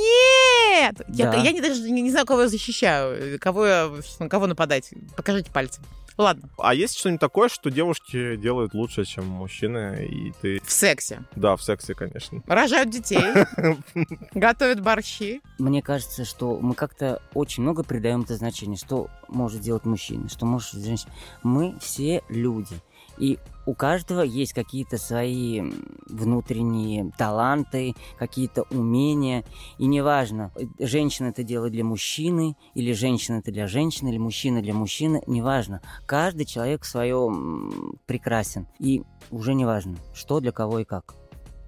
Я, Да. я не, даже не, не знаю, кого я защищаю, кого, я, на кого нападать. Покажите пальцем. Ладно, А есть что-нибудь такое, что девушки делают лучше, чем мужчины, и ты... в сексе. Да, в сексе, конечно. Рожают детей, готовят борщи. Мне кажется, что мы как-то очень много придаем это значение, что может делать мужчина, что может делать женщина. Мы все люди. И у каждого есть какие-то свои внутренние таланты, какие-то умения. И неважно, э, женщина это делает для мужчины, или женщина это для женщины, или мужчина для мужчины, неважно. Каждый человек в своем прекрасен. И уже неважно, что для кого и как.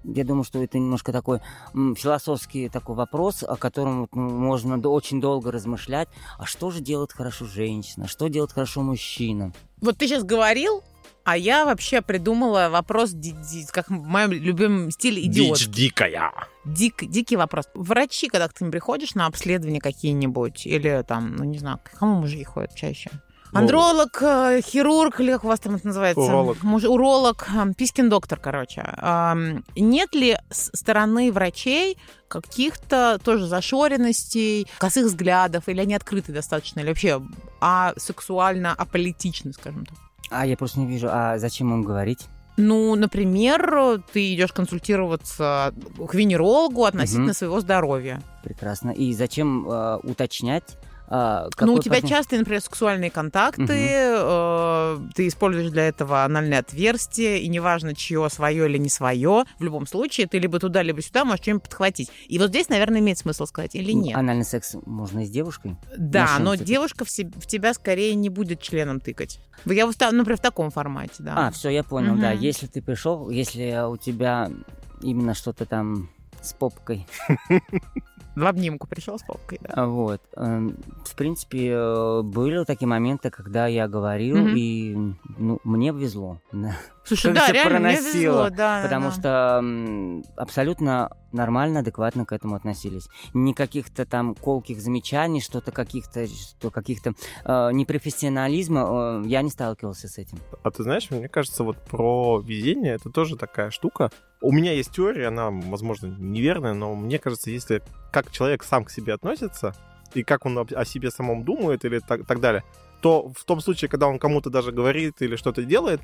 Я думаю, что это немножко такой философский такой вопрос, о котором ну, можно очень долго размышлять. А что же делает хорошо женщина? Что делает хорошо мужчина? Вот ты сейчас говорил, а я вообще придумала вопрос, ди- ди- как в моем любимом стиле идиот. Дичь дикая. Дик, дикий вопрос. Врачи, когда к ним приходишь на обследование какие-нибудь, или там, ну не знаю, к кому мужики ходят чаще? Ну, Андролог, э, хирург, или как у вас там это называется? Уролог. Муж- уролог, э, пискин доктор, короче. Нет ли с стороны врачей каких-то тоже зашоренностей, косых взглядов, или они открыты достаточно, или вообще а сексуально аполитичны, скажем так? А я просто не вижу, а зачем им говорить? Ну, например, ты идешь консультироваться к венерологу относительно Мгм. своего здоровья. Прекрасно. И зачем э, уточнять? Э, ну, у тебя часто, например, сексуальные контакты, Мгм. э, ты используешь для этого анальное отверстие, и неважно, чье, свое или не свое, в любом случае, ты либо туда, либо сюда можешь что-нибудь подхватить. И вот здесь, наверное, имеет смысл сказать или Ну, нет. Анальный секс можно и с девушкой? Да, начнем но этого. девушка в, себ- в тебя скорее не будет членом тыкать. Я например, в таком формате, да. А, все, я понял, да. Мгм. Если ты пришел, если у тебя именно что-то там с попкой. В обнимку пришел с попкой, да. Вот. Эм, В принципе, э, были такие моменты, когда я говорил, Мгм. и ну, мне везло. да. Слушай, да, реально, мне проносило, везло, да. Потому да. что абсолютно нормально, адекватно к этому относились. Никаких-то там колких замечаний, что-то каких-то, что каких-то э, непрофессионализма, э, я не сталкивался с этим. А ты знаешь, мне кажется, вот про везение это тоже такая штука. У меня есть теория, она, возможно, неверная, но мне кажется, если как человек сам к себе относится, и как он о себе самом думает или так, так далее, то в том случае, когда он кому-то даже говорит или что-то делает,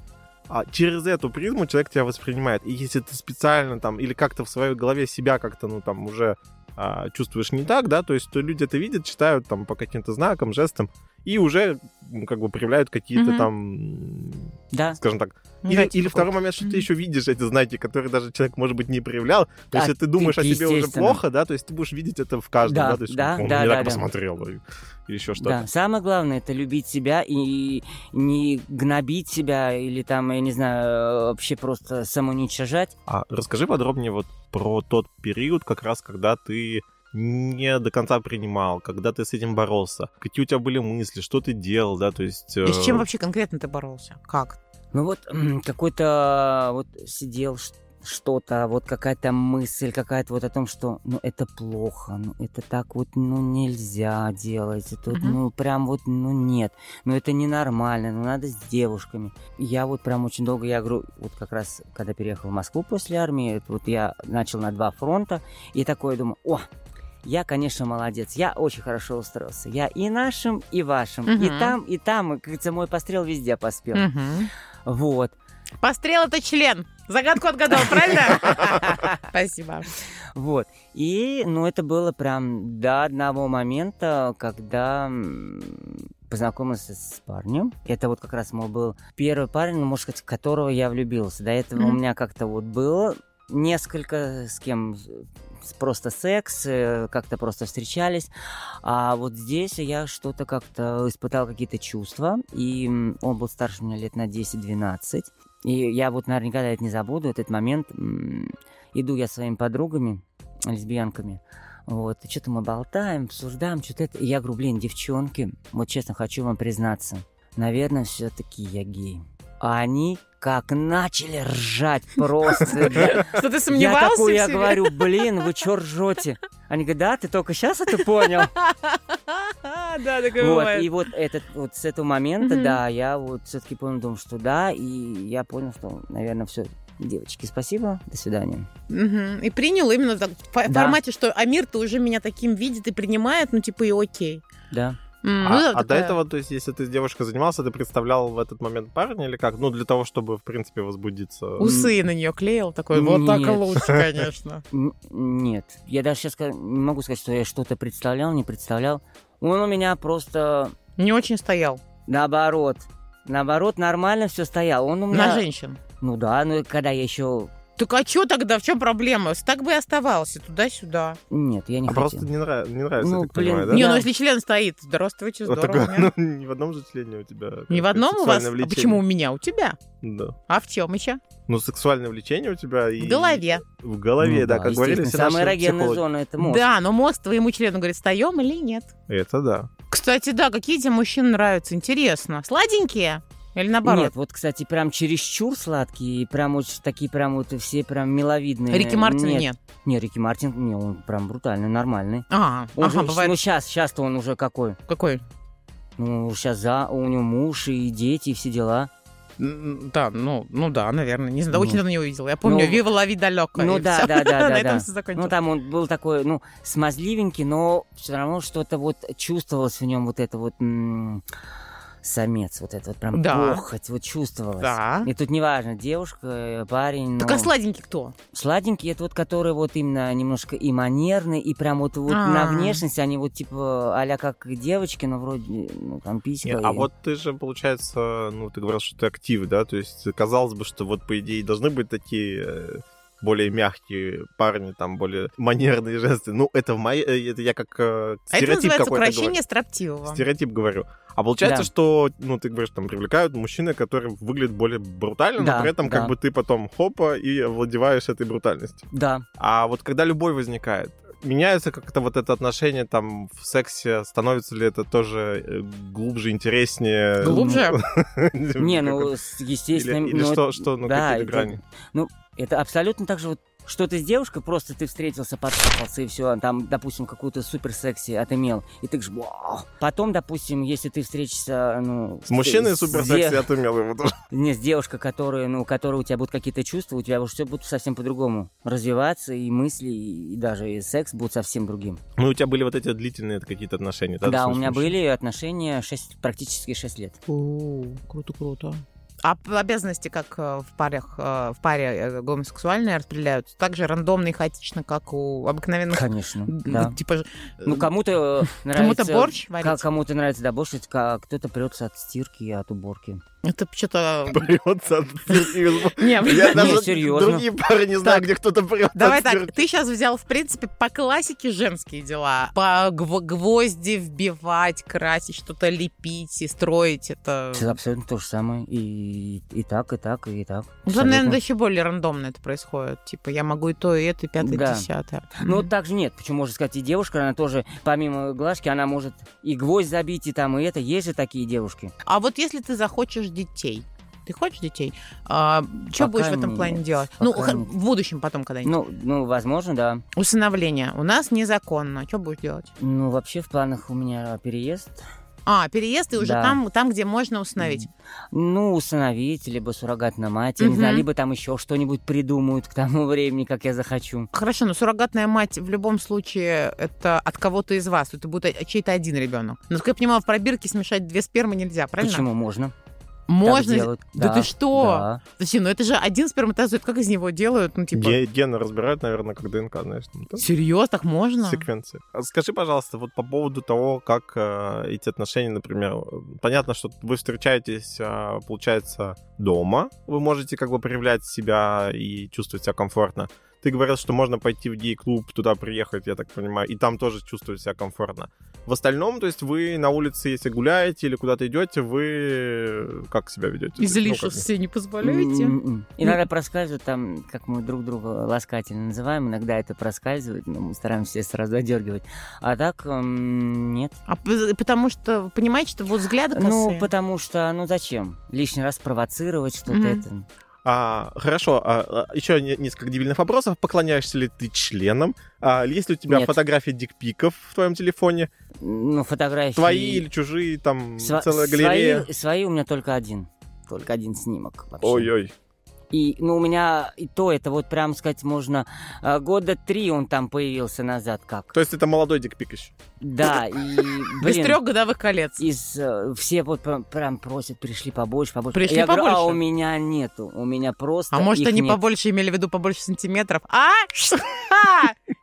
а через эту призму человек тебя воспринимает. И если ты специально там или как-то в своей голове себя как-то, ну, там, уже а, чувствуешь не так, да, то есть то люди это видят, читают там по каким-то знакам, жестам, и уже как бы проявляют какие-то Мгм. там, Да. скажем так, Ну, или, или второй момент, что ты еще видишь эти знаки, которые даже человек, может быть, не проявлял. То А, есть, если ты думаешь о ты- себе уже плохо, да, то есть ты будешь видеть это в каждом, Да, да, то есть да, он да, не да, так да. посмотрел, или еще что-то. Да, самое главное это любить себя и не гнобить себя или там, я не знаю, вообще просто самоуничтожать. А расскажи подробнее вот про тот период, как раз когда ты не до конца принимал, когда ты с этим боролся, какие у тебя были мысли, что ты делал, да, то есть... И с чем э, вообще конкретно ты боролся? Как? Ну вот какой-то вот сидел что-то, вот какая-то мысль какая-то вот о том, что ну это плохо, ну это так вот ну нельзя делать, это вот, Мгм. ну прям вот ну нет, ну это ненормально, ну надо с девушками. Я вот прям очень долго, я говорю, вот как раз когда переехал в Москву после армии, вот я начал на два фронта и такое думаю, о, я, конечно, молодец. Я очень хорошо устроился. Я и нашим, и вашим. И Мгм. там, и там. И, как говорится, мой пострел везде поспел. Мгм. Вот. Пострел это член. Загадку отгадал, правильно? Спасибо. Вот. И, ну, это было прям до одного момента, когда познакомился с парнем. Это вот как раз, мол, был первый парень, ну, может сказать, в которого я влюбился. До этого у меня как-то вот было несколько с кем просто секс, э, как-то просто встречались. А вот здесь я что-то как-то испытал какие-то чувства. И он был старше меня лет на 10-12. И я вот, наверное, никогда это не забуду, этот момент. Иду я со своими подругами, лесбиянками, вот, что-то мы болтаем, обсуждаем, что-то это. И я говорю, блин, девчонки, вот честно хочу вам признаться, наверное, все-таки я гей. А они как начали ржать просто. Что ты Я сомневался такой, в я говорю, блин, вы чё ржете? Они говорят, да, ты только сейчас это понял. Да, такое Вот, и вот этот вот с этого момента, да, я вот все-таки понял, думаю, что да, и я понял, что, наверное, все. Девочки, спасибо, до свидания. Мгм. И принял именно так, в Да. формате, что Амир-то уже меня таким видит и принимает, ну, типа, и окей. Да. М, А, ну, да, а до такая- этого, то есть, если ты с девушкой занимался, ты представлял в этот момент парня или как? Ну, для того, чтобы, в принципе, возбудиться. Усы на нее клеил, такой, вот так Нет. лучше, конечно. Нет, я даже сейчас не могу сказать, что я что-то представлял, не представлял. Он у меня просто Не очень стоял. наоборот. Наоборот, нормально все стоял. Он у меня... На женщин. Ну да, ну когда я еще... Так а что тогда? В чем проблема? Так бы и оставался туда-сюда. Нет, я не А хотел. просто не, нрав- не нравится, Ну, я так блин, понимаю, да? Не, Да. ну если член стоит, здравствуйте, Вот здорово. такое, нет? ну, не в одном же члене у тебя. Не в одном у вас? А влечение. почему у меня? У тебя? Да. А в чем еще? Ну, сексуальное влечение у тебя и... В голове. В голове, Ну да, как говорили все Самая эрогенная зона это мозг. Да, но мозг твоему члену говорит, встаем или нет. Это да. Кстати, да, какие тебе мужчины нравятся? Интересно. Сладенькие? Или наоборот? Нет, вот, кстати, прям чересчур сладкие, прям очень такие прям вот все прям миловидные. Рики Мартин нет. нет. Не, Рики Мартин, не, он прям брутальный, нормальный. А, Он ага, же- бывает. Ну, сейчас, сейчас-то он уже какой? Какой? Ну, сейчас за, у него муж и дети, и все дела. Да, ну, ну да, наверное. Не знаю, да, Ну. очень давно не увидела. Я помню, Ну, Вива Лави далеко. ну да, да, да, На да, этом да. все закончилось. Ну, там он был такой, ну, смазливенький, но все равно что-то вот чувствовалось в нем вот это вот самец, вот это вот прям Да. похоть, вот чувствовалось. Да. И тут неважно, девушка, парень, Так ну, а сладенький кто? Сладенький это вот который вот именно немножко и манерный, и прям вот, вот А. на внешность они вот типа а как девочки, но вроде, ну, там писька. Не, а и- вот ты же, получается, ну, ты говорил, что ты актив, да? То есть, казалось бы, что вот, по идее, должны быть такие э, более мягкие парни, там, более манерные жесты. Ну, это в моей... э, Это я как э, А это стереотип называется какой-то говорю. украшение строптивого. Стереотип говорю. А получается, Да. что, ну, ты говоришь, там, привлекают мужчины, которые выглядят более брутально, но Да, при этом да. как бы ты потом хопа и овладеваешь этой брутальностью. Да. А вот когда любовь возникает, меняется как-то вот это отношение там в сексе, становится ли это тоже э, глубже, интереснее? Глубже? Не, ну, естественно... Или, ну, что, что, ну, какие грани? Это абсолютно так же вот что ты с девушкой, просто ты встретился, потрахался, и все, там, допустим, какую-то супер секси отымел, и ты же вау. Потом, допустим, если ты встретишься, ну... С мужчиной с супер де- секси отымел его тоже. Не, с девушкой, которая, ну, у которой у тебя будут какие-то чувства, у тебя уже все будет совсем по-другому развиваться, и мысли, и даже и секс будут совсем другим. Ну, у тебя были вот эти длительные какие-то отношения, да? Да, у меня мужчиной? были отношения 6, практически 6 лет. О, круто, круто. А обязанности как э, в парах, э, в паре э, гомосексуальные распределяются так же рандомно и хаотично, как у обыкновенных. Конечно, да. Типа Ну, кому-то э, кому-то нравится... борщ варить. Кому-то нравится да, борщ, а кто-то прется от стирки и от уборки. Это что-то. Прется от стирки. Не, Я даже серьезно. другие пары не знаю, Так, где кто-то прется Давай от так, ты сейчас взял, в принципе, по классике женские дела. По гво- гвозди вбивать, красить, что-то лепить и строить. Это... Это абсолютно то же самое. И, и так, и так, и так. Ну, там, наверное, еще более рандомно это происходит. Типа, я могу и то, и это, и пятое, Да. и десятое. Ну, так же нет. Почему можно сказать, и девушка, она тоже, помимо глажки, она может и гвоздь забить, и там, и это. Есть же такие девушки. А вот если ты захочешь детей, ты хочешь детей? что Пока будешь в этом плане нет, делать? пока Ну, нет. в будущем потом когда-нибудь. Ну, ну, возможно, да. Усыновление. У нас незаконно. Что будешь делать? Ну, вообще в планах у меня переезд. А, переезд и уже Да. там, там, где можно усыновить. Ну, усыновить, либо суррогатная мать, я не знаю, либо там еще что-нибудь придумают к тому времени, как я захочу. Хорошо, но суррогатная мать в любом случае это от кого-то из вас. Это будет о- чей-то один ребенок. Но, как я понимаю, в пробирке смешать две спермы нельзя, правильно? Почему можно? Можно. Так делают. Да ты что? Да. Подожди, ну это же один сперматозоид. Как из него делают? Ну, типа... Ге- Гены разбирают, наверное, как ДНК, знаешь. там, да? Серьезно, так можно? секвенции. А Скажи, пожалуйста, вот по поводу того, как э, эти отношения, например, понятно, что вы встречаетесь, э, получается, дома, вы можете как бы проявлять себя и чувствовать себя комфортно. Ты говорил, что можно пойти в гей-клуб, туда приехать, я так понимаю, и там тоже чувствовать себя комфортно. В остальном, то есть вы на улице, если гуляете или куда-то идете, вы как себя ведете? Из Ну, все не позволяете? М-м. Иногда проскальзывает там, как мы друг друга ласкательно называем, иногда это проскальзывает, но мы стараемся все сразу одергивать. А так, м, нет. А потому что, понимаете, что вот взгляды Ну, косые. потому что, ну зачем? Лишний раз провоцировать что-то Мгм. это. А, хорошо, а, а, еще не- несколько дебильных вопросов. Поклоняешься ли ты членам? А, есть ли у тебя Нет. фотографии дикпиков в твоем телефоне? Ну, фотографии... Твои или чужие, там Сва- целая галерея? Свои, свои у меня только один. Только один снимок вообще. Ой-ой. И, ну, у меня и то, это вот прям сказать можно, а, года три он там появился назад как. То есть это молодой дикпик еще? Да, и, Без блин, трех годовых колец. из э, все вот прям, прям просят, пришли побольше, побольше. Пришли Я говорю, а побольше? у меня нету, у меня просто А может, они нет. побольше имели в виду побольше сантиметров? А?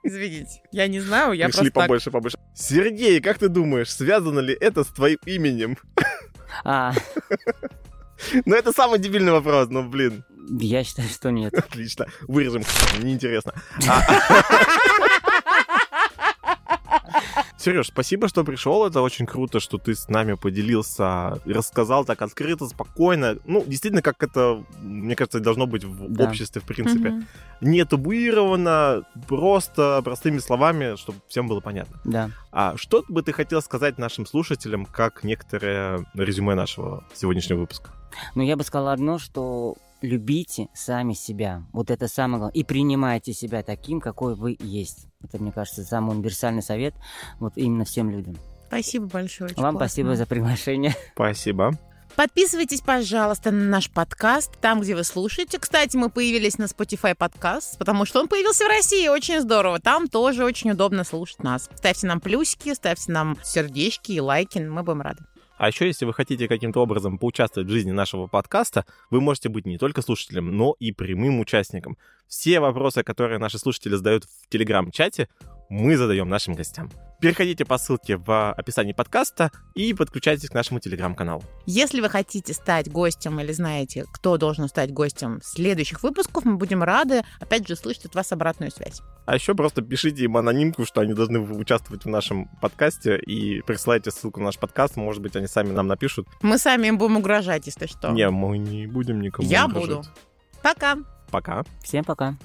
Извините, я не знаю, я Пришли просто так- побольше, побольше. Сергей, как ты думаешь, связано ли это с твоим именем? А, Ну, это самый дебильный вопрос, ну, блин. я считаю, что нет. Отлично. Вырежем, неинтересно. Сереж, спасибо, что пришел. Это очень круто, что ты с нами поделился и рассказал так открыто, спокойно. Ну, действительно, как это, мне кажется, должно быть в Да. обществе, в принципе. Мгм. Не табуировано, просто простыми словами, чтобы всем было понятно. Да. А что бы ты хотел сказать нашим слушателям, как некоторое резюме нашего сегодняшнего выпуска? Но я бы сказал одно, что любите сами себя. Вот это самое главное. И принимайте себя таким, какой вы есть. Это, мне кажется, самый универсальный совет вот именно всем людям. Спасибо большое. очень Вам классно. спасибо за приглашение. Спасибо. Подписывайтесь, пожалуйста, на наш подкаст, там, где вы слушаете. Кстати, мы появились на Spotify подкаст, потому что он появился в России, очень здорово. Там тоже очень удобно слушать нас. Ставьте нам плюсики, ставьте нам сердечки и лайки, мы будем рады. А еще, если вы хотите каким-то образом поучаствовать в жизни нашего подкаста, вы можете быть не только слушателем, но и прямым участником. Все вопросы, которые наши слушатели задают в телеграм-чате, мы задаем нашим гостям. Переходите по ссылке в описании подкаста и подключайтесь к нашему телеграм-каналу. Если вы хотите стать гостем или знаете, кто должен стать гостем следующих выпусков, мы будем рады, опять же, слышать от вас обратную связь. А еще просто пишите им анонимку, что они должны участвовать в нашем подкасте и присылайте ссылку на наш подкаст. Может быть, они сами нам напишут. Мы сами им будем угрожать, если что. Не, мы не будем никому Я угрожать. буду. Пока. Пока. Всем пока.